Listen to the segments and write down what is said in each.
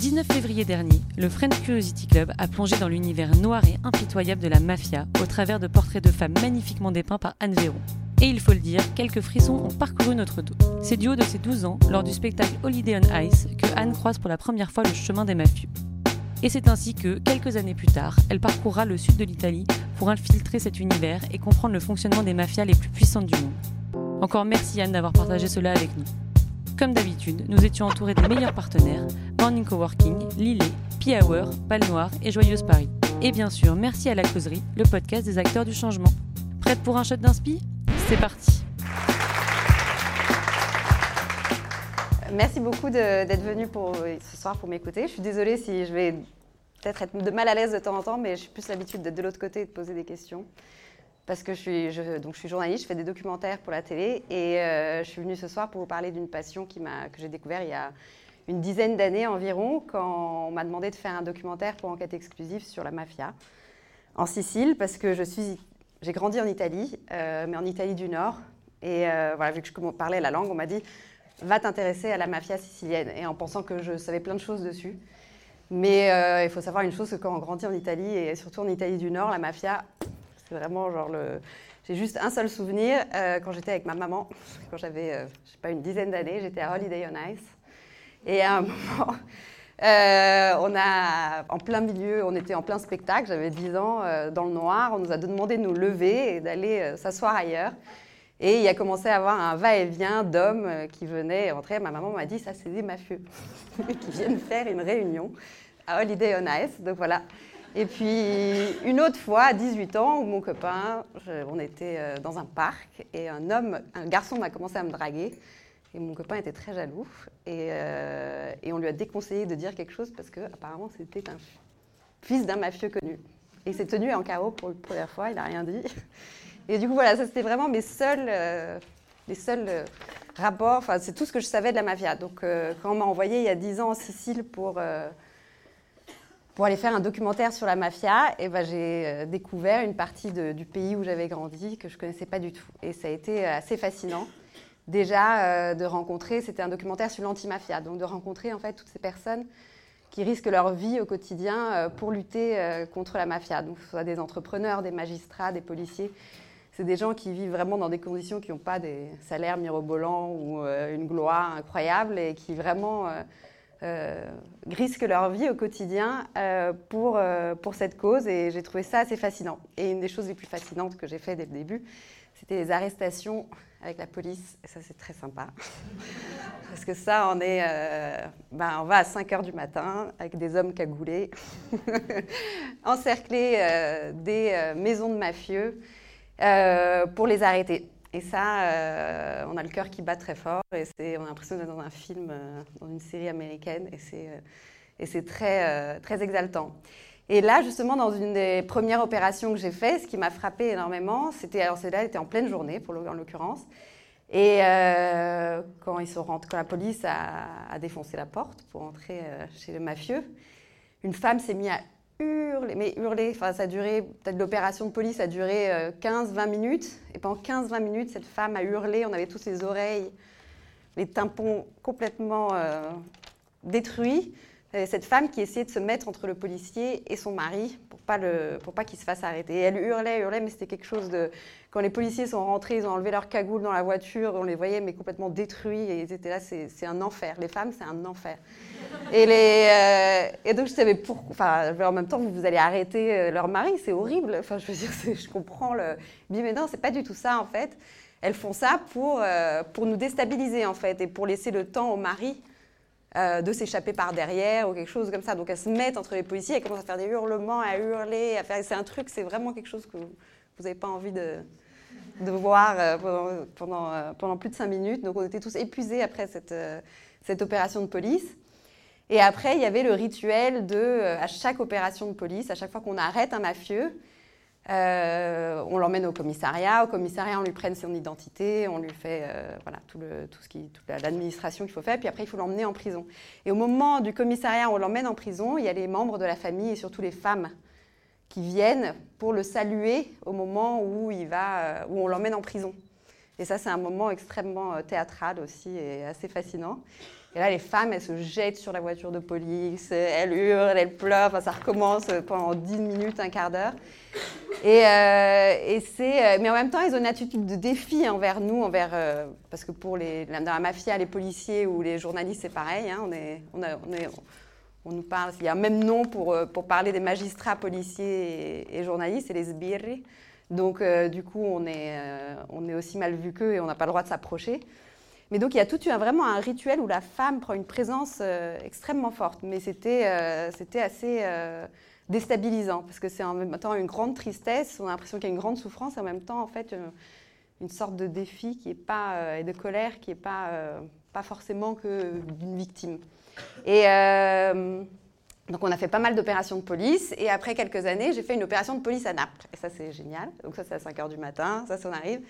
19 février dernier, le French Curiosity Club a plongé dans l'univers noir et impitoyable de la mafia au travers de portraits de femmes magnifiquement dépeints par Anne Véron. Et il faut le dire, quelques frissons ont parcouru notre dos. C'est du haut de ses 12 ans, lors du spectacle Holiday on Ice, que Anne croise pour la première fois le chemin des mafieux. Et c'est ainsi que, quelques années plus tard, elle parcourra le sud de l'Italie pour infiltrer cet univers et comprendre le fonctionnement des mafias les plus puissantes du monde. Encore merci Anne d'avoir partagé cela avec nous. Comme d'habitude, nous étions entourés des meilleurs partenaires Morning Coworking, Lillet, P-Hour, Pal Noir et Joyeuse Paris. Et bien sûr, merci à La Causerie, le podcast des acteurs du changement. Prête pour un shot d'inspi C'est parti Merci beaucoup d'être venu pour, ce soir pour m'écouter. Je suis désolée si je vais peut-être être de mal à l'aise de temps en temps, mais je suis plus l'habitude d'être de l'autre côté et de poser des questions parce que je suis, donc je suis journaliste, je fais des documentaires pour la télé et euh, je suis venue ce soir pour vous parler d'une passion qui que j'ai découvert il y a une dizaine d'années environ quand on m'a demandé de faire un documentaire pour enquête exclusive sur la mafia en Sicile parce que je suis, j'ai grandi en Italie, euh, mais en Italie du Nord et euh, voilà, vu que je parlais la langue, on m'a dit va t'intéresser à la mafia sicilienne et en pensant que je savais plein de choses dessus. Mais il faut savoir une chose, que quand on grandit en Italie, et surtout en Italie du Nord, la mafia, c'est vraiment genre le. J'ai juste un seul souvenir euh, quand j'étais avec ma maman, quand j'avais, euh, je sais pas, une dizaine d'années, j'étais à Holiday on Ice. Et à un moment, euh, on a, en plein milieu, on était en plein spectacle, j'avais 10 ans, dans le noir, on nous a demandé de nous lever et d'aller s'asseoir ailleurs. Et il a commencé à avoir un va-et-vient d'hommes qui venaient entrer. Ma maman m'a dit, ça c'est des mafieux qui viennent faire une réunion à Holiday on Ice. Donc voilà, et puis une autre fois, à 18 ans, où mon copain, on était euh, dans un parc et un homme, un garçon m'a commencé à me draguer. Et mon copain était très jaloux. Et, euh, et on lui a déconseillé de dire quelque chose parce qu'apparemment c'était un fils d'un mafieux connu. Et il s'est tenu en carreau pour la première fois, il n'a rien dit. Et du coup, voilà, ça c'était vraiment mes seuls, euh, les seuls rapports. Enfin, c'est tout ce que je savais de la mafia. Donc, quand on m'a envoyé il y a 10 ans en Sicile pour pour aller faire un documentaire sur la mafia, et ben, j'ai euh, découvert une partie du pays où j'avais grandi que je ne connaissais pas du tout. Et ça a été euh, assez fascinant. Déjà, euh, de rencontrer, c'était un documentaire sur l'anti-mafia, donc de rencontrer en fait toutes ces personnes qui risquent leur vie au quotidien pour lutter contre la mafia. Donc, ce soit des entrepreneurs, des magistrats, des policiers. C'est des gens qui vivent vraiment dans des conditions qui n'ont pas des salaires mirobolants ou une gloire incroyable et qui vraiment euh, risquent leur vie au quotidien euh, pour, euh, pour cette cause et j'ai trouvé ça assez fascinant. Et une des choses les plus fascinantes que j'ai fait dès le début, c'était les arrestations avec la police. Et ça, c'est très sympa. Parce que ça, on, est, ben, on va à 5 heures du matin avec des hommes cagoulés, encercler des maisons de mafieux pour les arrêter. Et ça, euh, on a le cœur qui bat très fort et on a l'impression d'être dans un film, euh, dans une série américaine et c'est, euh, et c'est très, très exaltant. Et là, justement, dans une des premières opérations que j'ai faites, ce qui m'a frappé énormément, c'était, alors celle-là en pleine journée, en l'occurrence, et quand ils sont rentrés, quand la police a, défoncé la porte pour entrer chez le mafieux, une femme s'est mise à hurler, mais hurler, enfin ça a duré, peut-être l'opération de police a duré 15-20 euh, minutes, et pendant 15-20 minutes, cette femme a hurlé, on avait tous ses oreilles, les tympans complètement euh, détruits. Cette femme qui essayait de se mettre entre le policier et son mari pour pas le, pour pas qu'il se fasse arrêter. Elle hurlait, hurlait, mais c'était quelque chose de. Quand les policiers sont rentrés, ils ont enlevé leur cagoule dans la voiture, on les voyait mais complètement détruits et ils étaient là. C'est un enfer. Les femmes, c'est un enfer. Et, euh, donc je savais pourquoi. Enfin, en même temps, vous, allez arrêter euh, leur mari, c'est horrible. Enfin, je veux dire, je comprends le. Mais non, c'est pas du tout ça en fait. Elles font ça pour, euh, pour nous déstabiliser en fait et pour laisser le temps au mari de s'échapper par derrière ou quelque chose comme ça. Donc elles se mettent entre les policiers, elles commencent à faire des hurlements, à hurler, à faire. C'est un truc, c'est vraiment quelque chose que vous n'avez pas envie de, voir pendant, pendant, pendant, plus de cinq minutes. Donc on était tous épuisés après cette, cette opération de police. Et après, il y avait le rituel de, euh, à chaque opération de police, à chaque fois qu'on arrête un mafieux, euh, on l'emmène au commissariat. Au commissariat, on lui prenne son identité, on lui fait euh, voilà, tout, le, tout ce qui, toute l'administration qu'il faut faire, puis après, il faut l'emmener en prison. Et au moment du commissariat on l'emmène en prison, il y a les membres de la famille et surtout les femmes qui viennent pour le saluer au moment où, il va, où on l'emmène en prison. Et ça, c'est un moment extrêmement théâtral aussi et assez fascinant. Et là, les femmes, elles se jettent sur la voiture de police, elles hurlent, elles pleurent, enfin, ça recommence pendant 10 minutes, un quart d'heure. Et, euh, euh, mais en même temps, ils ont une attitude de défi envers nous, envers, euh, parce que pour les, dans la mafia, les policiers ou les journalistes, c'est pareil. Hein, on, est, on, est, on, nous parle, il y a un même nom pour, pour parler des magistrats, policiers et, journalistes, c'est les sbirri. Donc, du coup, on est, on est aussi mal vu qu'eux et on n'a pas le droit de s'approcher. Mais donc il y a tout vraiment un rituel où la femme prend une présence euh, extrêmement forte. Mais c'était euh, assez euh, déstabilisant parce que c'est en même temps une grande tristesse, on a l'impression qu'il y a une grande souffrance et en même temps en fait une, sorte de défi qui est pas, et de colère qui n'est pas, pas forcément que d'une victime. Et donc on a fait pas mal d'opérations de police et après quelques années j'ai fait une opération de police à Naples. Et ça c'est génial. Donc ça c'est à 5h du matin, ça ça arrive.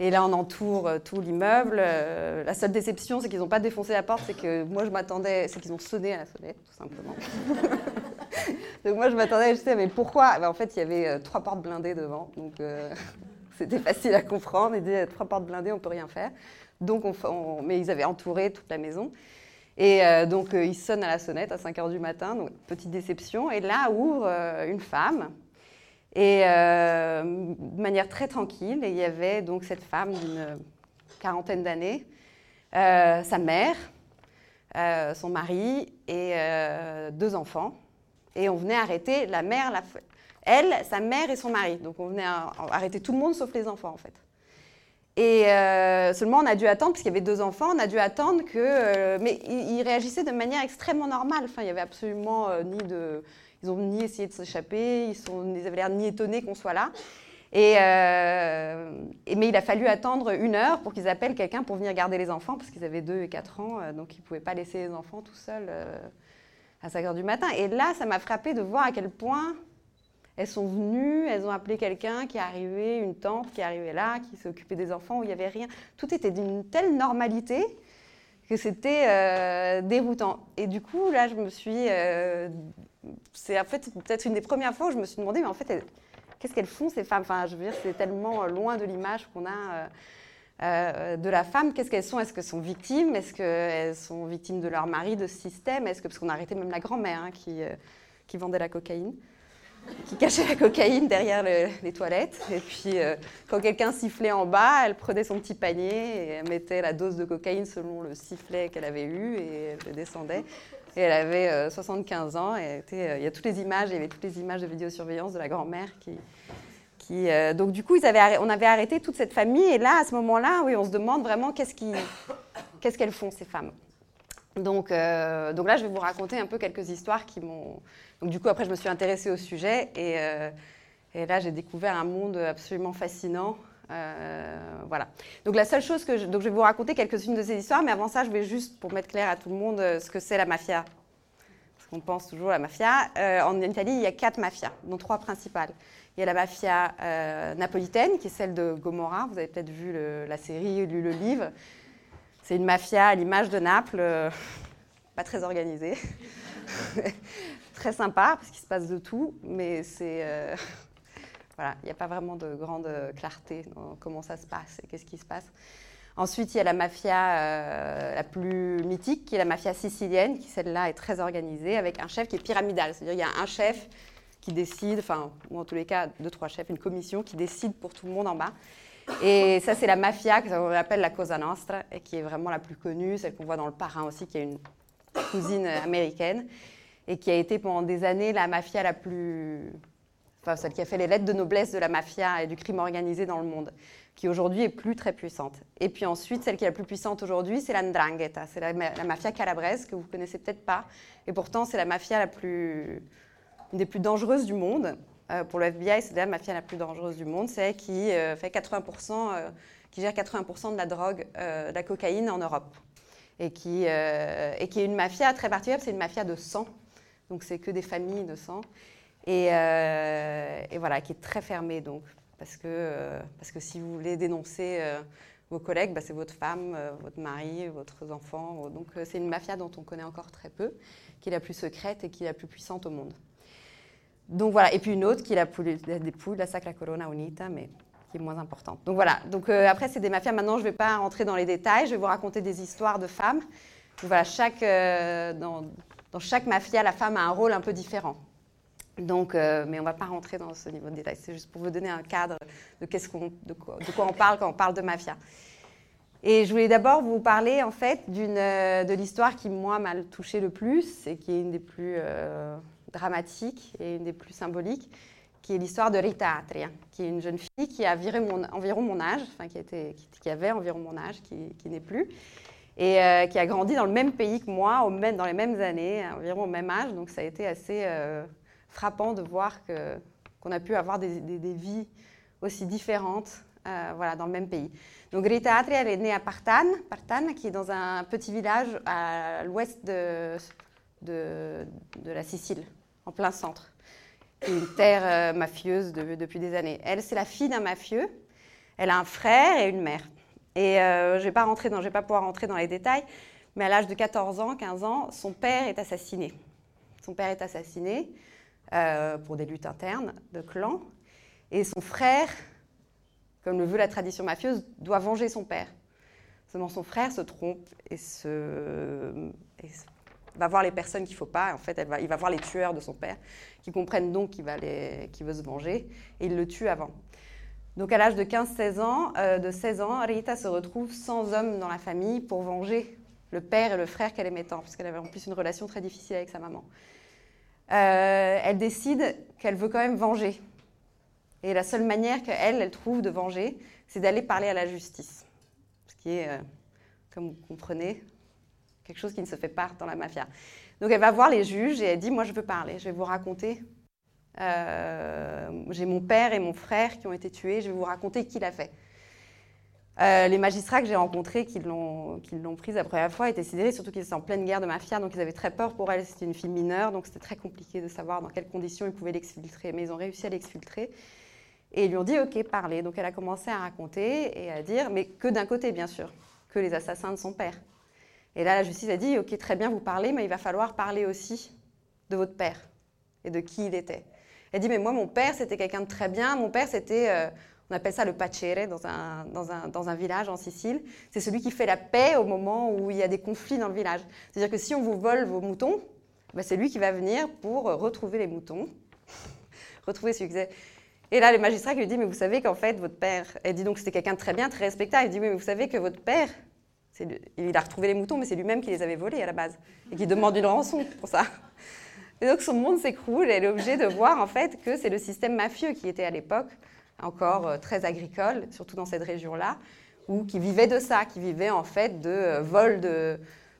Et là, on entoure euh, tout l'immeuble. Euh, la seule déception, c'est qu'ils n'ont pas défoncé la porte, c'est que moi, je m'attendais, c'est qu'ils ont sonné à la sonnette, tout simplement. donc moi, je m'attendais, je sais, mais pourquoi? Ben, En fait, il y avait euh, trois portes blindées devant, donc c'était facile à comprendre. Ils disaient, trois portes blindées, on ne peut rien faire. Donc, on, mais ils avaient entouré toute la maison. Et donc, ils sonnent à la sonnette à 5 h du matin, donc petite déception. Et là ouvre une femme et euh, de manière très tranquille, il y avait donc cette femme d'une quarantaine d'années, euh, sa mère, euh, son mari et deux enfants. Et on venait arrêter la mère, elle, sa mère et son mari. Donc on venait arrêter tout le monde sauf les enfants en fait. Et seulement on a dû attendre, puisqu'il y avait deux enfants, on a dû attendre que... mais ils, réagissaient de manière extrêmement normale. Enfin, il n'y avait absolument ni de ils ont ni essayé de s'échapper, ils, sont, ils avaient l'air ni étonnés qu'on soit là. Euh, et, mais il a fallu attendre une heure pour qu'ils appellent quelqu'un pour venir garder les enfants, parce qu'ils avaient 2 et 4 ans, euh, donc ils ne pouvaient pas laisser les enfants tout seuls euh, à 5 heures du matin. Et là, ça m'a frappé de voir à quel point elles sont venues, elles ont appelé quelqu'un qui est arrivé, une tante qui est arrivée là, qui occupée des enfants, où il n'y avait rien. Tout était d'une telle normalité que c'était déroutant. Et du coup, là, je me suis c'est en fait peut-être une des premières fois où je me suis demandé, mais en fait, qu'est-ce qu'elles font ces femmes? Enfin, je veux dire, c'est tellement loin de l'image qu'on a euh, euh, de la femme. Qu'est-ce qu'elles sont? Est-ce qu'elles sont victimes? Est-ce qu'elles sont victimes de leur mari, de ce système? Est-ce que parce qu'on a arrêté même la grand-mère hein, qui, euh, qui vendait la cocaïne qui cachait la cocaïne derrière les toilettes. Et puis, quand quelqu'un sifflait en bas, elle prenait son petit panier et elle mettait la dose de cocaïne selon le sifflet qu'elle avait eu et elle le descendait. Et elle avait 75 euh, ans. Et euh, il y a toutes les images, il y avait toutes les images de vidéosurveillance de la grand-mère qui. euh, donc, du coup, on avait arrêté toute cette famille. Et là, à ce moment-là, oui, on se demande vraiment qu'est-ce qu'elles font, ces femmes. Donc, donc là, je vais vous raconter un peu quelques histoires qui m'ont. Donc, du coup, après, je me suis intéressée au sujet. Et, et là, j'ai découvert un monde absolument fascinant. Voilà. Donc la seule chose que je, donc je vais vous raconter quelques-unes de ces histoires, mais avant ça, je vais juste pour mettre clair à tout le monde ce que c'est la mafia, qu'on pense toujours à la mafia. Euh, en Italie, il y a quatre mafias, dont trois principales. Il y a la mafia euh, napolitaine, qui est celle de Gomorra. Vous avez peut-être vu la série, lu le livre. C'est une mafia à l'image de Naples, euh, pas très organisée, très sympa parce qu'il se passe de tout, mais c'est voilà, il n'y a pas vraiment de grande clarté dans comment ça se passe et qu'est-ce qui se passe. Ensuite, il y a la mafia euh, la plus mythique, qui est la mafia sicilienne, qui celle-là est très organisée, avec un chef qui est pyramidal. C'est-à-dire qu'il y a un chef qui décide, enfin, ou en tous les cas, deux, trois chefs, une commission qui décide pour tout le monde en bas. Et ça, c'est la mafia qu'on appelle la Cosa Nostra, et qui est vraiment la plus connue, celle qu'on voit dans Le Parrain aussi, qui est une cousine américaine, et qui a été pendant des années la mafia la plus enfin celle qui a fait les lettres de noblesse de la mafia et du crime organisé dans le monde, qui aujourd'hui est plus très puissante. Et puis ensuite, celle qui est la plus puissante aujourd'hui, c'est la Ndrangheta, c'est la, mafia calabraise que vous connaissez peut-être pas, et pourtant c'est la mafia la plus, une des plus dangereuses du monde. Euh, pour le FBI, c'est la mafia la plus dangereuse du monde, c'est qui euh, fait 80%, euh, qui gère 80% de la drogue, de la cocaïne en Europe, et qui, et qui est une mafia très particulière, c'est une mafia de sang, donc c'est que des familles de sang. Euh, et, voilà, qui est très fermé donc, parce que, euh, parce que si vous voulez dénoncer euh, vos collègues, bah, c'est votre femme, votre mari, votre enfant. Donc c'est une mafia dont on connaît encore très peu, qui est la plus secrète et qui est la plus puissante au monde. Donc voilà, et puis une autre qui est la poule, des poules, la Sacra Corona Unita, mais qui est moins importante. Donc voilà, donc après c'est des mafias, maintenant je ne vais pas rentrer dans les détails, je vais vous raconter des histoires de femmes voilà, dans, chaque mafia, la femme a un rôle un peu différent. Donc, mais on ne va pas rentrer dans ce niveau de détail. C'est juste pour vous donner un cadre de, quoi, de quoi on parle quand on parle de mafia. Et je voulais d'abord vous parler en fait d'une, de l'histoire qui moi m'a touché le plus et qui est une des plus dramatique et une des plus symboliques, qui est l'histoire de Rita Atria, qui est une jeune fille qui a mon, environ mon âge, enfin qui, était, qui, avait environ mon âge, qui, n'est plus, et euh, qui a grandi dans le même pays que moi, même, dans les mêmes années, environ au même âge. Donc ça a été assez euh, frappant de voir qu'on a pu avoir des, vies aussi différentes euh, voilà, dans le même pays. Donc Rita Atria, elle est née à Partan, Partan, qui est dans un petit village à l'ouest de, la Sicile, en plein centre. Une terre euh, mafieuse depuis des années. Elle, c'est la fille d'un mafieux. Elle a un frère et une mère. Et euh, je ne vais pas vais pas pouvoir rentrer dans les détails, mais à l'âge de 14 ans, 15 ans, son père est assassiné. Son père est assassiné euh, pour des luttes internes de clan. Et son frère, comme le veut la tradition mafieuse, doit venger son père. Seulement son frère se trompe et va voir les personnes qu'il ne faut pas. En fait, il va voir les tueurs de son père, qui comprennent donc qu'il, veut se venger, et il le tue avant. Donc à l'âge de 15-16 ans, euh, de 16 ans, Rita se retrouve sans homme dans la famille pour venger le père et le frère qu'elle aimait tant, puisqu'elle avait en plus une relation très difficile avec sa maman. Euh, elle décide qu'elle veut quand même venger. Et la seule manière qu'elle, elle trouve de venger, c'est d'aller parler à la justice. Ce qui est, euh, comme vous comprenez, quelque chose qui ne se fait pas dans la mafia. Donc elle va voir les juges et elle dit, moi je veux parler, je vais vous raconter. Euh, j'ai mon père et mon frère qui ont été tués, je vais vous raconter qui l'a fait. Euh, les magistrats que j'ai rencontrés qui l'ont, prise la première fois étaient sidérés, surtout qu'ils étaient en pleine guerre de mafia, donc ils avaient très peur pour elle. C'était une fille mineure, donc c'était très compliqué de savoir dans quelles conditions ils pouvaient l'exfiltrer. Mais ils ont réussi à l'exfiltrer. Et ils lui ont dit, OK, parlez. Donc elle a commencé à raconter et à dire, mais que d'un côté, bien sûr, que les assassins de son père. Et là, la justice a dit, OK, très bien, vous parlez, mais il va falloir parler aussi de votre père et de qui il était. Elle dit, mais moi, mon père, c'était quelqu'un de très bien. Mon père, c'était, euh, on appelle ça le pacere dans un, village en Sicile. C'est celui qui fait la paix au moment où il y a des conflits dans le village. C'est-à-dire que si on vous vole vos moutons, ben, c'est lui qui va venir pour retrouver les moutons, retrouver succès. Et là, le magistrat lui dit, mais vous savez qu'en fait, votre père, elle dit donc c'était quelqu'un de très bien, très respectable. Il dit, oui, mais vous savez que votre père, il a retrouvé les moutons, mais c'est lui-même qui les avait volés à la base et qui demande une rançon pour ça. Et donc son monde s'écroule et elle est obligée de voir en fait que c'est le système mafieux qui était à l'époque encore euh, très agricole, surtout dans cette région-là, ou qui vivait de ça, qui vivait en fait de euh, vol de,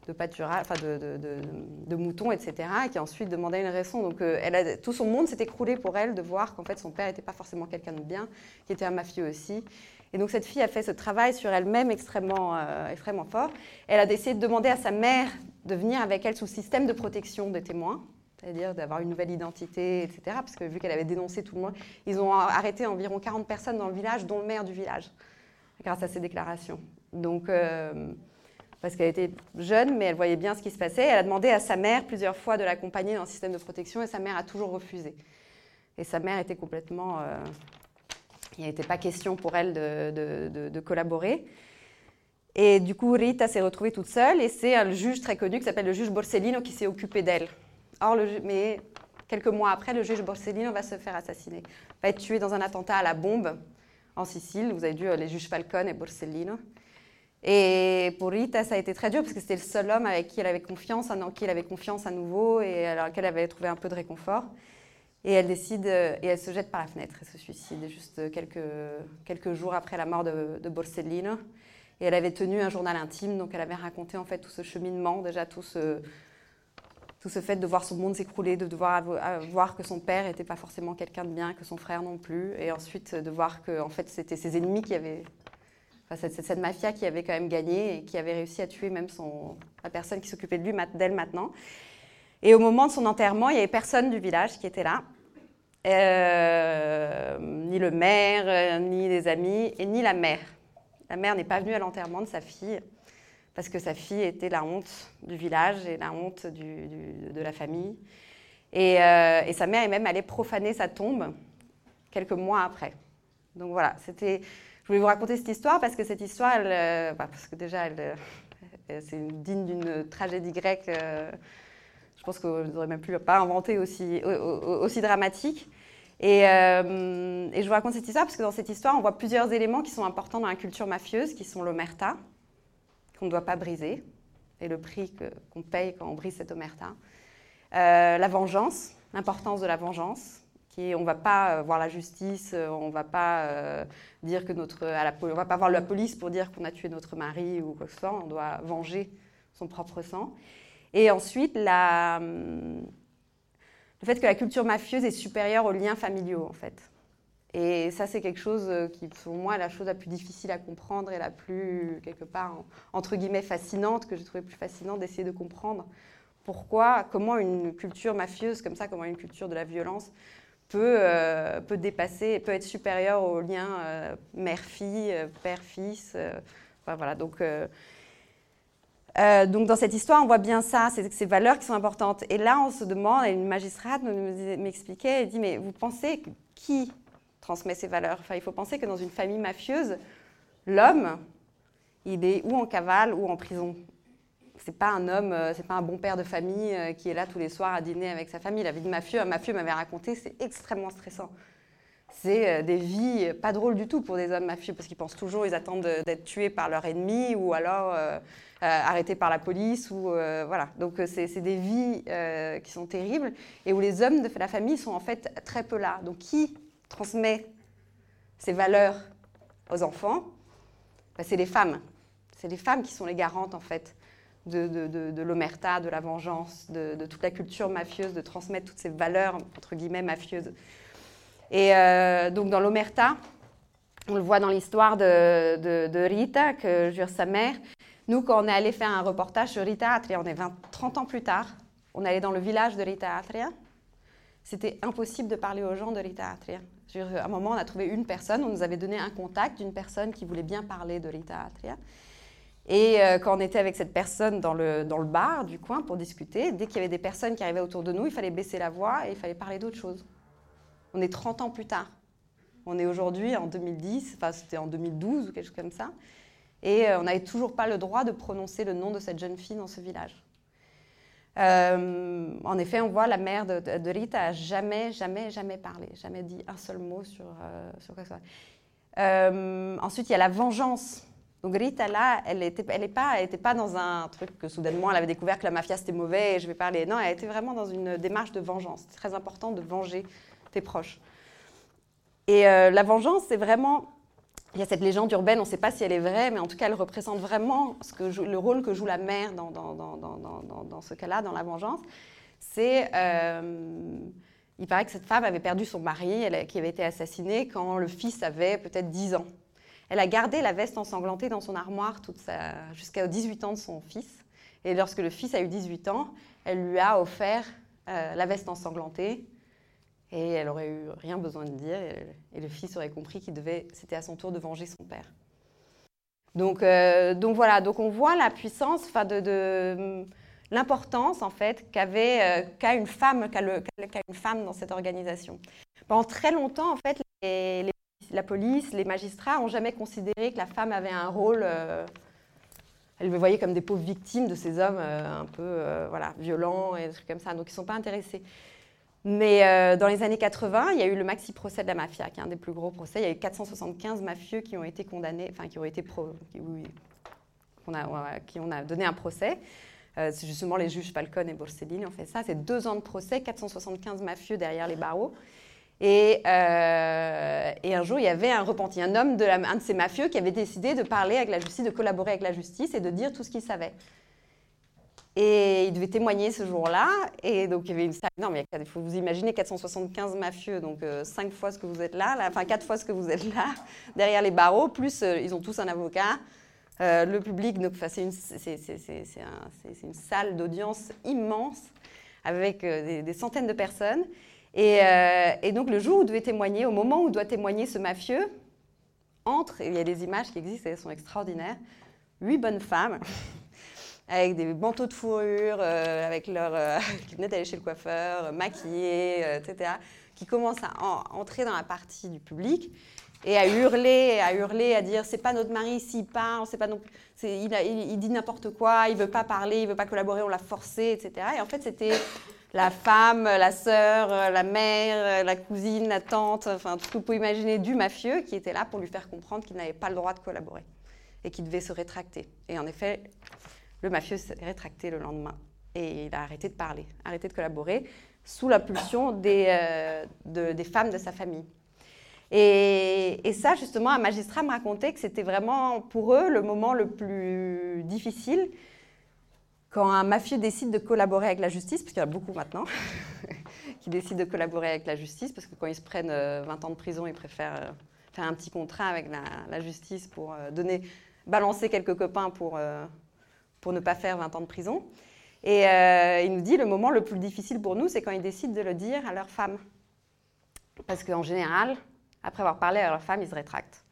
enfin de, moutons, etc., et qui ensuite demandait une rançon. Donc euh, tout son monde s'est écroulé pour elle de voir qu'en fait son père n'était pas forcément quelqu'un de bien, qui était un mafieux aussi, et donc cette fille a fait ce travail sur elle-même extrêmement, extrêmement fort. Elle a décidé de demander à sa mère de venir avec elle sous système de protection des témoins, c'est-à-dire d'avoir une nouvelle identité, etc. Parce que vu qu'elle avait dénoncé tout le monde, ils ont arrêté environ 40 personnes dans le village, dont le maire du village, grâce à ces déclarations. Donc, euh, parce qu'elle était jeune, mais elle voyait bien ce qui se passait. Elle a demandé à sa mère plusieurs fois de l'accompagner dans le système de protection et sa mère a toujours refusé. Et sa mère était complètement euh, il n'était pas question pour elle de, collaborer. Et du coup, Rita s'est retrouvée toute seule et c'est un juge très connu qui s'appelle le juge Borsellino qui s'est occupé d'elle. Or, mais quelques mois après, le juge Borsellino va se faire assassiner, va être tué dans un attentat à la bombe en Sicile. Vous avez vu les juges Falcone et Borsellino. Et pour Rita, ça a été très dur parce que c'était le seul homme avec qui elle avait confiance, en qui elle avait confiance à nouveau et à laquelle elle avait trouvé un peu de réconfort. Et elle décide, euh, et elle se jette par la fenêtre, elle se suicide juste quelques, quelques jours après la mort de, de Borsellino. Et elle avait tenu un journal intime, donc elle avait raconté en fait tout ce cheminement, déjà tout ce, tout ce fait de voir son monde s'écrouler, de devoir voir que son père n'était pas forcément quelqu'un de bien, que son frère non plus, et ensuite de voir que en fait c'était ses ennemis qui avaient, enfin cette, cette, mafia qui avait quand même gagné et qui avait réussi à tuer même son, la personne qui s'occupait de lui d'elle maintenant. Et au moment de son enterrement, il n'y avait personne du village qui était là. Euh, ni le maire, euh, ni les amis, et ni la mère. La mère n'est pas venue à l'enterrement de sa fille parce que sa fille était la honte du village et la honte de la famille. Euh, et, sa mère est même allée profaner sa tombe quelques mois après. Donc voilà, c'était. Je voulais vous raconter cette histoire parce que cette histoire, elle, bah, parce que déjà, elle, C'est digne d'une tragédie grecque. je pense qu'on n'aurait même plus pas inventé aussi, aussi dramatique. Et, et, je vous raconte cette histoire parce que dans cette histoire, on voit plusieurs éléments qui sont importants dans la culture mafieuse, qui sont l'omerta, qu'on ne doit pas briser, et le prix qu'on paye quand on brise cette omerta. la vengeance, l'importance de la vengeance, qui on ne va pas euh, voir la justice, euh, on ne va pas euh, dire que notre, à la, on va pas voir la police pour dire qu'on a tué notre mari ou quoi que ce soit, on doit venger son propre sang. Et ensuite, hum, le fait que la culture mafieuse est supérieure aux liens familiaux, en fait. Et ça, c'est quelque chose qui, pour moi, est la chose la plus difficile à comprendre et la plus, quelque part, entre guillemets, fascinante, que j'ai trouvé plus fascinante d'essayer de comprendre pourquoi, comment une culture mafieuse comme ça, comment une culture de la violence peut, euh, peut dépasser, peut être supérieur au lien euh, mère-fille, euh, père-fils. voilà, donc, donc dans cette histoire, on voit bien ça, ces valeurs qui sont importantes. Et là, on se demande, et une magistrate m'expliquait, elle dit, mais vous pensez qui transmet ces valeurs enfin, Il faut penser que dans une famille mafieuse, l'homme, il est ou en cavale ou en prison c'est pas un homme, euh, c'est pas un bon père de famille euh, qui est là tous les soirs à dîner avec sa famille. La vie de mafieux, un mafieux m'avait raconté, c'est extrêmement stressant. C'est euh, des vies pas drôles du tout pour des hommes mafieux parce qu'ils pensent toujours, ils attendent d'être tués par leur ennemi ou alors arrêtés par la police ou voilà. Donc c'est des vies qui sont terribles et où les hommes de la famille sont en fait très peu là. Donc qui transmet ces valeurs aux enfants ben, C'est les femmes. C'est les femmes qui sont les garantes en fait de, l'omerta, de la vengeance, de, toute la culture mafieuse, de transmettre toutes ces valeurs, entre guillemets, mafieuses. Et euh, donc dans l'omerta, on le voit dans l'histoire de, Rita, que jure sa mère. Nous, quand on est allé faire un reportage sur Rita Atria, on est 20, 30 ans plus tard, on allait dans le village de Rita Atria. C'était impossible de parler aux gens de Rita Atria. À un moment, on a trouvé une personne, on nous avait donné un contact d'une personne qui voulait bien parler de Rita Atria. Et euh, quand on était avec cette personne dans le, dans le bar du coin pour discuter, dès qu'il y avait des personnes qui arrivaient autour de nous, il fallait baisser la voix et il fallait parler d'autre chose. On est 30 ans plus tard. On est aujourd'hui en 2010, enfin c'était en 2012 ou quelque chose comme ça. Et euh, on n'avait toujours pas le droit de prononcer le nom de cette jeune fille dans ce village. Euh, en effet, on voit la mère de, Rita a jamais, jamais, jamais parlé, jamais dit un seul mot sur, sur quoi que ce soit. ensuite, il y a la vengeance donc Rita, là, elle n'était pas, pas dans un truc que soudainement elle avait découvert que la mafia c'était mauvais et je vais parler. Non, elle était vraiment dans une démarche de vengeance. C'est très important de venger tes proches. Et euh, la vengeance, c'est vraiment. Il y a cette légende urbaine, on ne sait pas si elle est vraie, mais en tout cas, elle représente vraiment le rôle que joue la mère dans, ce cas-là, dans la vengeance. C'est. Euh, il paraît que cette femme avait perdu son mari, qui avait été assassiné quand le fils avait peut-être 10 ans. Elle a gardé la veste ensanglantée dans son armoire jusqu'à 18 ans de son fils. Et lorsque le fils a eu 18 ans, elle lui a offert euh, la veste ensanglantée. Et elle aurait eu rien besoin de dire. Et, le fils aurait compris qu'il devait, c'était à son tour de venger son père. Donc, euh, donc voilà, donc on voit la puissance, de, l'importance en fait qu'avait, euh, qu'a une femme, qu'a, une femme dans cette organisation. Pendant très longtemps, en fait, la police, les magistrats n'ont jamais considéré que la femme avait un rôle. Euh, elles me voyaient comme des pauvres victimes de ces hommes euh, un peu voilà, violents et des trucs comme ça. Donc ils ne sont pas intéressés. Mais dans les années 80, il y a eu le maxi procès de la mafia, qui est un des plus gros procès. Il y a eu 475 mafieux qui ont été condamnés, enfin qui ont été qui, on a, qui donné un procès. c'est justement les juges Falcone et Borsellino ont fait ça. C'est deux ans de procès, 475 mafieux derrière les barreaux. Euh, et, un jour, il y avait un repenti, un homme, de un de ces mafieux, qui avait décidé de parler avec la justice, de collaborer avec la justice et de dire tout ce qu'il savait. Et il devait témoigner ce jour-là. Et donc, il y avait une salle. Mais il faut vous imaginer 475 mafieux, donc euh, cinq 5 fois ce que vous êtes là, enfin 4 fois ce que vous êtes là, derrière les barreaux, plus euh, ils ont tous un avocat. le public, c'est une, salle d'audience immense avec des, des, centaines de personnes. Euh, et, donc le jour où devait témoigner, au moment où doit témoigner ce mafieux, entre, il y a des images qui existent, elles sont extraordinaires, huit bonnes femmes, avec des manteaux de fourrure, euh, avec leur, euh, qui venaient d'aller chez le coiffeur, maquillées, etc., qui commencent à entrer dans la partie du public. et à hurler, à hurler, à dire c'est pas notre mari s'il parle, c'est pas non, il, il, dit n'importe quoi, il veut pas parler, il veut pas collaborer, on l'a forcé, etc. Et en fait, c'était la femme, la sœur, la mère, la cousine, la tante, enfin tout ce que vous pouvez imaginer du mafieux qui était là pour lui faire comprendre qu'il n'avait pas le droit de collaborer et qu'il devait se rétracter. Et en effet, le mafieux s'est rétracté le lendemain et il a arrêté de parler, arrêté de collaborer sous l'impulsion des, euh, des femmes de sa famille. Et, ça, justement, un magistrat me racontait que c'était vraiment pour eux le moment le plus difficile quand un mafieux décide de collaborer avec la justice, parce qu'il y en a beaucoup maintenant qui décident de collaborer avec la justice, parce que quand ils se prennent 20 euh, ans de prison, ils préfèrent euh, faire un petit contrat avec la, justice pour donner, balancer quelques copains pour, pour ne pas faire 20 ans de prison. Et euh, il nous dit le moment le plus difficile pour nous, c'est quand ils décident de le dire à leur femme. Parce qu'en général, après avoir parlé à leur femme, ils se rétractent.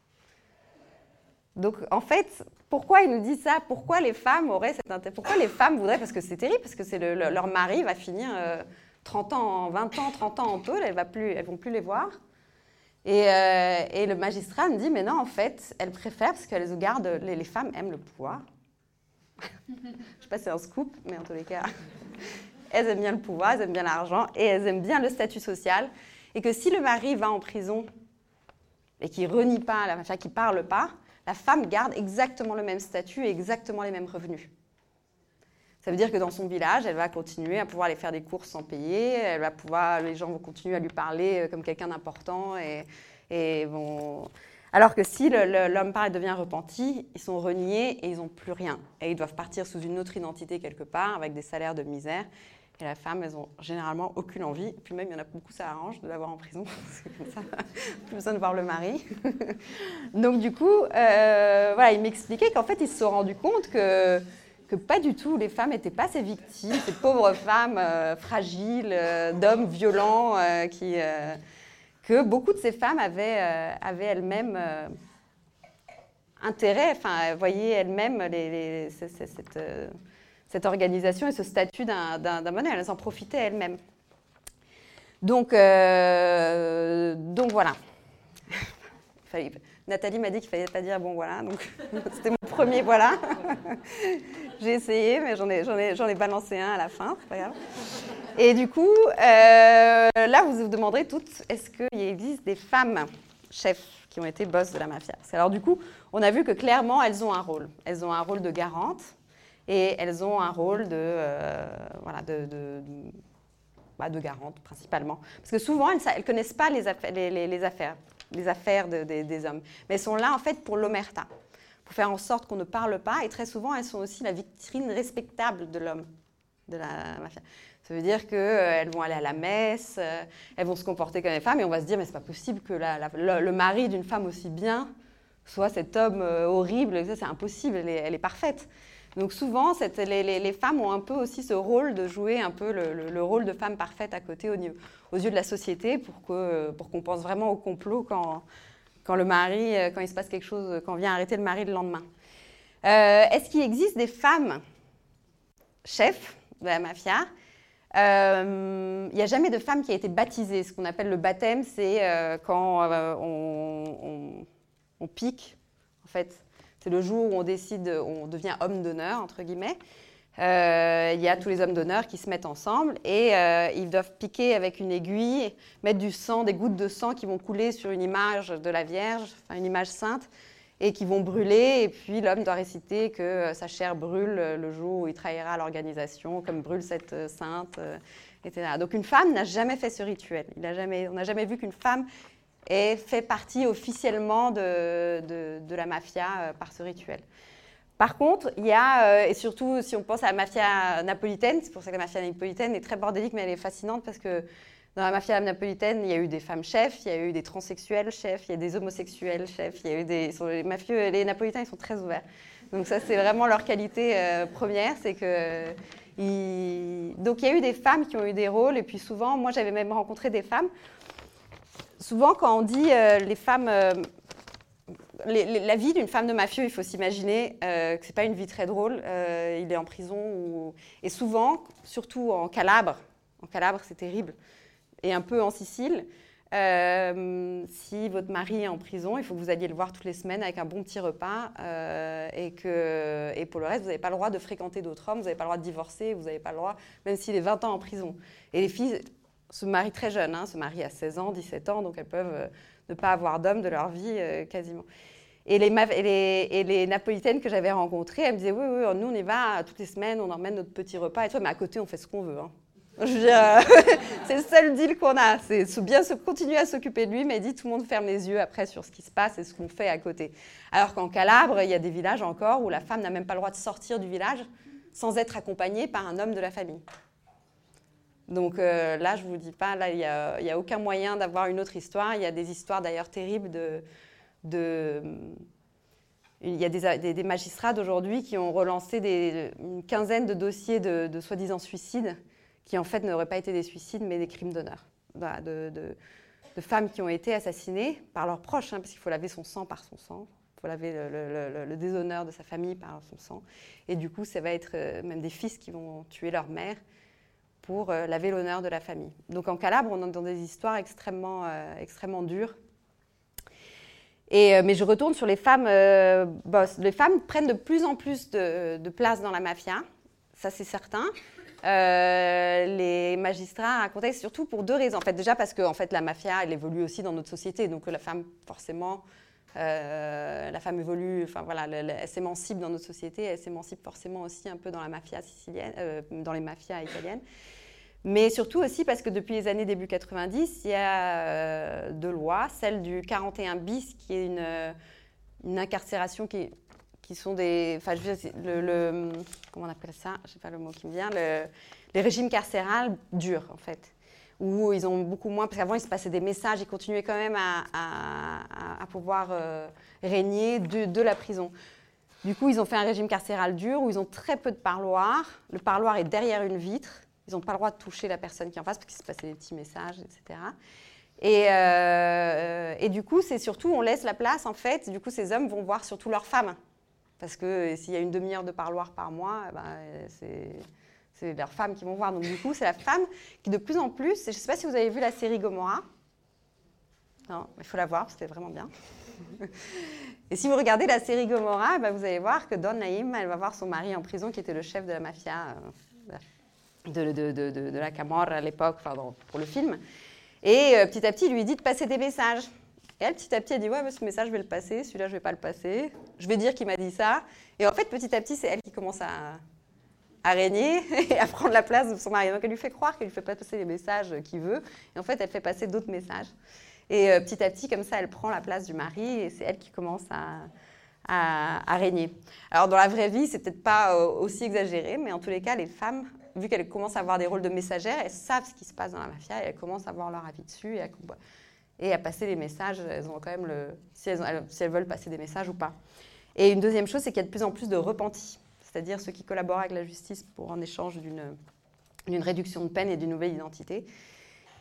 Donc en fait, pourquoi il nous dit ça? Pourquoi les femmes auraient cet intérêt Pourquoi les femmes voudraient Parce que c'est terrible, parce que leur mari va finir 30 euh, ans, 20 ans, 30 ans en tôle, elles ne vont plus les voir. Et, euh, et, le magistrat me dit, mais non, en fait, elles préfèrent, parce gardent, les, les femmes aiment le pouvoir, je sais pas si c'est un scoop, mais en tous les cas, elles aiment bien le pouvoir, elles aiment bien l'argent et elles aiment bien le statut social. Et que si le mari va en prison et qu'il renie pas la mafia, qu'il parle pas, la femme garde exactement le même statut et exactement les mêmes revenus. Ça veut dire que dans son village, elle va continuer à pouvoir aller faire des courses sans payer, elle va pouvoir, les gens vont continuer à lui parler euh, comme quelqu'un d'important et, et vont alors que si l'homme parle et devient repenti, ils sont reniés et ils n'ont plus rien. Et ils doivent partir sous une autre identité quelque part, avec des salaires de misère. Et la femme, elles ont généralement aucune envie. Et puis même, il y en a beaucoup, ça arrange de l'avoir en prison. comme ça, plus besoin de voir le mari. Donc du coup, euh, voilà, il m'expliquait qu'en fait, ils se sont rendus compte que, que pas du tout, les femmes n'étaient pas ces victimes, ces pauvres femmes euh, fragiles, euh, d'hommes violents qui que beaucoup de ces femmes avaient, euh, avaient elles-mêmes euh, intérêt, enfin, voyaient elles-mêmes les, cette, euh, cette, organisation et ce statut d'un modèle. Elles en profitaient elles-mêmes. Donc, donc voilà. Nathalie m'a dit qu'il ne fallait pas dire bon voilà, donc c'était mon premier voilà. J'ai essayé, mais j'en ai, ai, ai, balancé un à la fin, c'est pas grave. Et du coup, euh, là, vous vous demanderez toutes, est-ce qu'il existe des femmes chefs qui ont été boss de la mafia? Alors du coup, on a vu que clairement, elles ont un rôle. Elles ont un rôle de garante et elles ont un rôle de, euh, voilà, de, bah, de, garante principalement. Parce que souvent, elles ne connaissent pas les, affaires, les, affaires, les affaires des hommes. Mais elles sont là, en fait, pour l'omerta, pour faire en sorte qu'on ne parle pas. Et très souvent, elles sont aussi la vitrine respectable de l'homme, de la mafia. Ça veut dire qu'elles vont aller à la messe, euh, elles vont se comporter comme des femmes, et on va se dire, mais c'est pas possible que le, mari d'une femme aussi bien soit cet homme euh, horrible, ça c'est impossible, elle est, parfaite. Donc souvent, les, femmes ont un peu aussi ce rôle de jouer un peu le, rôle de femme parfaite à côté aux yeux de la société pour qu'on pense vraiment au complot quand, le mari, euh, quand il se passe quelque chose, quand vient arrêter le mari le lendemain. Est-ce qu'il existe des femmes chefs de la mafia il euh, n'y a jamais de femme qui a été baptisée. Ce qu'on appelle le baptême, c'est euh, quand euh, on, pique, en fait. C'est le jour où on décide, on devient homme d'honneur, entre guillemets. Il y a tous les hommes d'honneur qui se mettent ensemble et ils doivent piquer avec une aiguille, mettre du sang, des gouttes de sang qui vont couler sur une image de la Vierge, enfin une image sainte, et qui vont brûler. Et puis l'homme doit réciter que euh, sa chair brûle le jour où il trahira l'organisation, comme brûle cette euh, sainte, euh, etc. Donc une femme n'a jamais fait ce rituel. On n'a jamais vu qu'une femme ait fait partie officiellement de, de, la mafia par ce rituel. Par contre, il y a, et surtout si on pense à la mafia napolitaine, c'est pour ça que la mafia napolitaine est très bordélique, mais elle est fascinante parce que dans la mafia napolitaine, il y a eu des femmes chefs, il y a eu des transsexuels chefs, il y a des homosexuels chefs, il y a eu des... Les mafieux, les napolitains, ils sont très ouverts. Donc ça, c'est vraiment leur qualité euh, première, c'est que... Donc il y a eu des femmes qui ont eu des rôles, et puis souvent, moi j'avais même rencontré des femmes. Souvent, quand on dit euh, les femmes... Euh, la vie d'une femme de mafieux, il faut s'imaginer que ce n'est pas une vie très drôle. il est en prison. Ou... Et souvent, surtout en Calabre, en Calabre, c'est terrible et un peu en Sicile, Euh, si votre mari est en prison, il faut que vous alliez le voir toutes les semaines avec un bon petit repas euh, et, que, et pour le reste, vous n'avez pas le droit de fréquenter d'autres hommes, vous n'avez pas le droit de divorcer, vous n'avez pas le droit, même s'il est 20 ans en prison. Et les filles se marient très jeunes, hein, se marient à 16 ans, 17 ans, donc elles peuvent euh, ne pas avoir d'homme de leur vie quasiment. Et les, napolitaines que j'avais rencontrées, elles me disaient Oui, oui, nous on y va toutes les semaines, on emmène notre petit repas et tout, mais à côté on fait ce qu'on veut. Hein. c'est le seul deal qu'on a. C'est bien se continuer à s'occuper de lui, mais dit tout le monde ferme les yeux après sur ce qui se passe et ce qu'on fait à côté. Alors qu'en Calabre, il y a des villages encore où la femme n'a même pas le droit de sortir du village sans être accompagnée par un homme de la famille. Donc euh, là, je vous dis pas, il n'y a, aucun moyen d'avoir une autre histoire. Il y a des histoires d'ailleurs terribles de, il y a des, magistrats d'aujourd'hui qui ont relancé des, une quinzaine de dossiers de, de soi-disant suicides qui en fait n'auraient pas été des suicides, mais des crimes d'honneur. de, femmes qui ont été assassinées par leurs proches, hein, parce qu'il faut laver son sang par son sang, il faut laver le, déshonneur de sa famille par son sang. Et du coup, ça va être euh, même des fils qui vont tuer leur mère pour euh, laver l'honneur de la famille. Donc en Calabre, on est dans des histoires extrêmement, euh, extrêmement dures. Mais je retourne sur les femmes. Les femmes prennent de plus en plus de place dans la mafia, ça c'est certain. Euh, les magistrats racontaient surtout pour deux raisons. En fait, déjà parce que fait, la mafia, évolue aussi dans notre société. Donc la femme, forcément, euh, la femme évolue, enfin voilà, elle, s'émancipe dans notre société, elle s'émancipe forcément aussi un peu dans la mafia sicilienne, euh, dans les mafias italiennes. Mais surtout aussi parce que depuis les années début 90, il y a deux lois, celle du 41 bis, qui est une, une incarcération qui est qui sont des. Enfin, le, comment on appelle ça? Je sais pas le mot qui me vient. Le, les régimes carcérales durs, en fait. Où ils ont beaucoup moins. Parce qu'avant, il se passait des messages, ils continuaient quand même à, pouvoir euh, régner de, la prison. Du coup, ils ont fait un régime carcéral dur où ils ont très peu de parloirs. Le parloir est derrière une vitre. Ils n'ont pas le droit de toucher la personne qui est en face parce qu'il se passait des petits messages, etc. Et, euh, et, du coup, c'est surtout, on laisse la place, en fait, du coup, ces hommes vont voir surtout leurs femmes. Parce que s'il y a une demi-heure de parloir par mois, eh ben, c'est leurs femmes qui vont voir. Donc du coup, c'est la femme qui de plus en plus, je ne sais pas si vous avez vu la série Gomorrah. Non, il faut la voir, c'était vraiment bien. Et si vous regardez la série Gomorrah, ben, vous allez voir que Don Naïm, elle va voir son mari en prison, qui était le chef de la mafia euh, de, la Camorra à l'époque, pour le film. Et euh, petit à petit, il lui dit de passer des messages. Et elle, petit à petit, elle dit Ouais, ce message, je vais le passer, celui-là, je ne vais pas le passer. Je vais dire qu'il m'a dit ça. Et en fait, petit à petit, c'est elle qui commence à, régner et à prendre la place de son mari. Donc, elle lui fait croire qu'elle lui fait pas passer les messages qu'il veut. Et en fait, elle fait passer d'autres messages. Et euh, petit à petit, comme ça, elle prend la place du mari et c'est elle qui commence à, à, régner. Alors, dans la vraie vie, c'est peut-être pas euh, aussi exagéré, mais en tous les cas, les femmes, vu qu'elles commencent à avoir des rôles de messagères, elles savent ce qui se passe dans la mafia et elles commencent à avoir leur avis dessus et à, et à passer les messages. Elles ont quand même le, si elles, veulent passer des messages ou pas. Et une deuxième chose, c'est qu'il y a de plus en plus de repentis, c'est-à-dire ceux qui collaborent avec la justice pour en échange d'une réduction de peine et d'une nouvelle identité.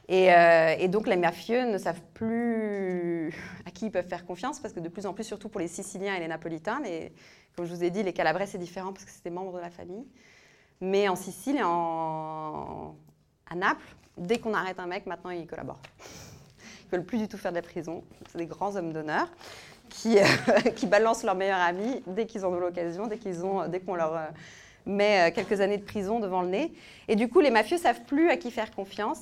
Et, euh, et, donc les mafieux ne savent plus à qui ils peuvent faire confiance parce que de plus en plus, surtout pour les Siciliens et les Napolitains, les, comme je vous ai dit, les Calabrais c'est différent parce que c'est des membres de la famille. Mais en Sicile et en, à Naples, dès qu'on arrête un mec, maintenant il collabore ne veulent plus du tout faire de la prison. C'est des grands hommes d'honneur qui, euh, qui balancent leur meilleur ami dès qu'ils ont de l'occasion, dès qu'ils ont, qu'on leur euh, met euh, quelques années de prison devant le nez. Et du coup, les mafieux savent plus à qui faire confiance.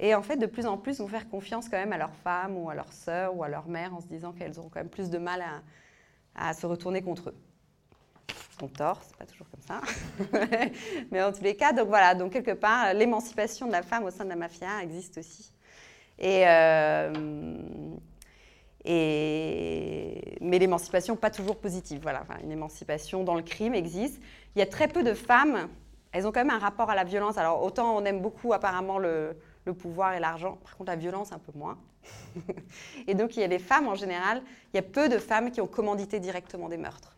Et en fait, de plus en plus, vont faire confiance quand même à leur femme ou à leur sœur ou à leur mère en se disant qu'elles auront quand même plus de mal à, se retourner contre eux. Ont tort, c'est pas toujours comme ça. Mais en tous les cas, donc voilà, donc quelque part, l'émancipation de la femme au sein de la mafia existe aussi. Euh, et, mais l'émancipation, pas toujours positive. Voilà, une émancipation dans le crime existe. Il y a très peu de femmes, elles ont quand même un rapport à la violence. Alors autant on aime beaucoup apparemment le, le pouvoir et l'argent, par contre la violence un peu moins. et donc il y a les femmes en général, il y a peu de femmes qui ont commandité directement des meurtres.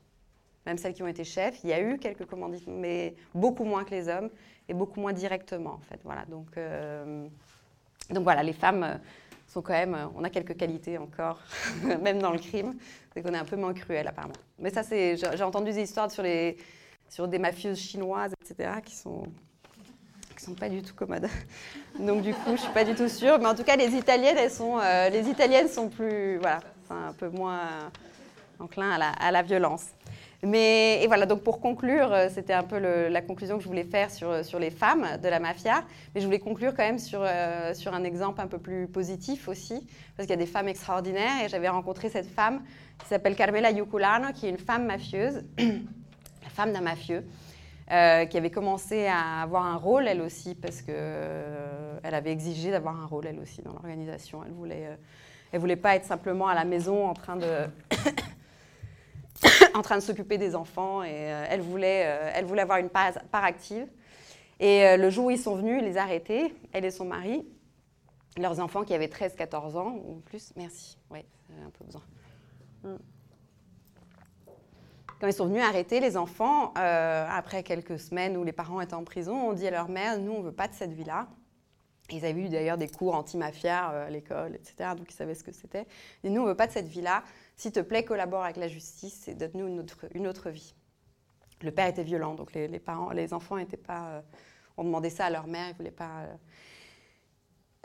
Même celles qui ont été chefs, il y a eu quelques commandites, mais beaucoup moins que les hommes et beaucoup moins directement en fait. Voilà, donc euh, donc voilà, les femmes euh, sont quand même, euh, on a quelques qualités encore, même dans le crime, c'est qu'on est un peu moins cruel apparemment. Mais ça, c'est, j'ai entendu des histoires sur, les, sur des mafieuses chinoises, etc., qui sont, sont pas du tout commodes. Donc du coup, je suis pas du tout sûre. Mais en tout cas, les italiennes, elles sont, euh, les italiennes sont plus, voilà, un peu moins enclins à la, à la violence. Mais et voilà, donc pour conclure, euh, c'était un peu la conclusion que je voulais faire sur, sur les femmes de la mafia. Mais je voulais conclure quand même sur, euh, sur un exemple un peu plus positif aussi, parce qu'il y a des femmes extraordinaires. Et j'avais rencontré cette femme qui s'appelle Carmela Iuculano, qui est une femme mafieuse, la femme d'un mafieux. Euh, qui avait commencé à avoir un rôle elle aussi parce que elle avait exigé d'avoir un rôle elle aussi dans l'organisation. Elle voulait, elle voulait pas être simplement à la maison en train de en train de s'occuper des enfants et euh, elle, voulait, euh, elle voulait avoir une part, active. Et euh, le jour où ils sont venus, les arrêtés, elle et son mari, leurs enfants qui avaient 13-14 ans ou plus. Merci, oui, un peu besoin. Hmm. Quand ils sont venus arrêter les enfants, après quelques semaines où les parents étaient en prison, on dit à leur mère, nous, on ne veut pas de cette vie-là. Ils avaient eu d'ailleurs des cours anti-mafia à l'école, etc. Donc ils savaient ce que c'était. Et nous, on ne veut pas de cette vie-là. S'il te plaît, collabore avec la justice et donne-nous une autre, une autre, vie. Le père était violent, donc les, parents, les enfants n'étaient pas. Euh, on demandait ça à leur mère, ils ne voulaient pas. Euh.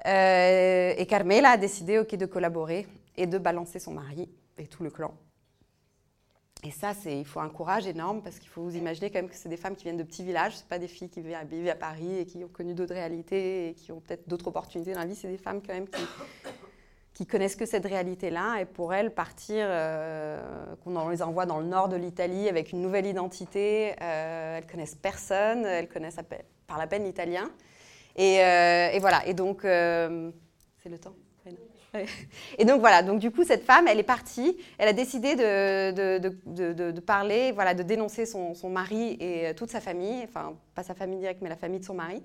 Euh, et Carmela a décidé ok, de collaborer et de balancer son mari et tout le clan. Et ça, il faut un courage énorme parce qu'il faut vous imaginer quand même que c'est des femmes qui viennent de petits villages, ce pas des filles qui vivent à Paris et qui ont connu d'autres réalités et qui ont peut-être d'autres opportunités dans la vie. C'est des femmes quand même qui, qui connaissent que cette réalité-là. Et pour elles, partir, euh, qu'on les envoie dans le nord de l'Italie avec une nouvelle identité, euh, elles connaissent personne, elles connaissent par la peine l'italien. Et, euh, voilà, et donc, euh, c'est le temps et donc voilà, donc du coup cette femme, elle est partie, elle a décidé de, parler, voilà, de dénoncer son, mari et toute sa famille, enfin pas sa famille directe, mais la famille de son mari.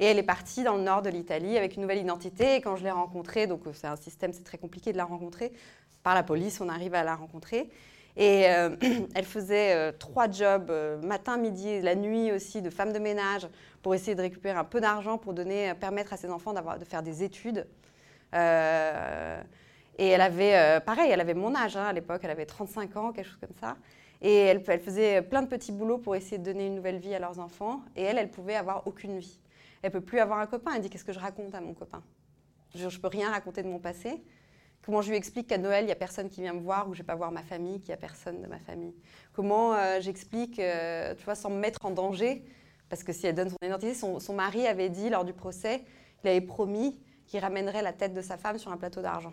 Et elle est partie dans le nord de l'Italie avec une nouvelle identité. Et quand je l'ai rencontrée, donc euh, c'est un système, c'est très compliqué de la rencontrer. Par la police, on arrive à la rencontrer. Et euh, elle faisait euh, trois jobs, matin, midi, la nuit aussi, de femme de ménage, pour essayer de récupérer un peu d'argent pour donner, permettre à ses enfants de faire des études. Et elle avait, pareil, elle avait mon âge hein, à l'époque, elle avait 35 ans, quelque chose comme ça. Et elle, faisait plein de petits boulots pour essayer de donner une nouvelle vie à leurs enfants. Et elle, elle pouvait avoir aucune vie. Elle peut plus avoir un copain. Elle dit qu'est-ce que je raconte à mon copain? Je ne peux rien raconter de mon passé. Comment je lui explique qu'à Noël, il n'y a personne qui vient me voir ou je ne vais pas voir ma famille, qu'il n'y a personne de ma famille? Comment euh, j'explique, euh, tu vois, sans me mettre en danger? Parce que si elle donne son identité, son, mari avait dit lors du procès, il avait promis qu'il ramènerait la tête de sa femme sur un plateau d'argent.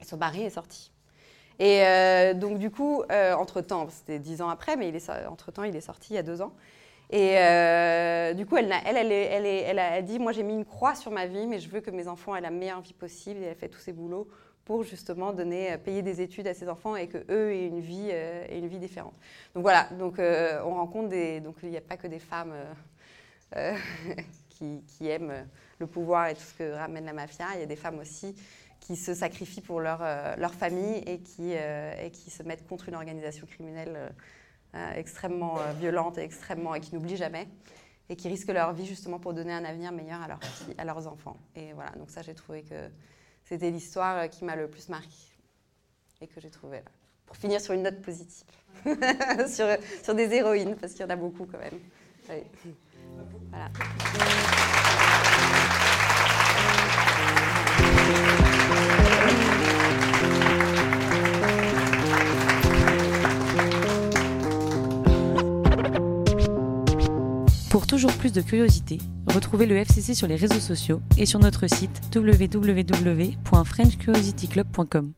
Et son mari est sorti. Et euh, donc, du coup, entre-temps, c'était dix ans après, mais entre-temps, il est sorti il y a deux ans. Et euh, du coup, elle, a dit, moi j'ai mis une croix sur ma vie, mais je veux que mes enfants aient la meilleure vie possible. Et elle fait tous ces boulots pour justement donner, euh, payer des études à ses enfants et que eux aient une vie, euh, une vie différente. Donc voilà, donc on rencontre des, donc il n'y a pas que des femmes qui, qui, aiment le pouvoir et tout ce que ramène la mafia. Il y a des femmes aussi qui se sacrifient pour leur, leur famille et qui, et qui se mettent contre une organisation criminelle euh, extrêmement euh, violentes et extrêmement et qui n'oublient jamais et qui risquent leur vie justement pour donner un avenir meilleur à leurs, à leurs enfants. Et voilà, donc ça j'ai trouvé que c'était l'histoire euh, qui m'a le plus marqué et que j'ai trouvé pour finir sur une note positive, sur, sur, des héroïnes, parce qu'il y en a beaucoup quand même. Voilà. Pour toujours plus de curiosité, retrouvez le FCC sur les réseaux sociaux et sur notre site www.frenchcuriosityclub.com.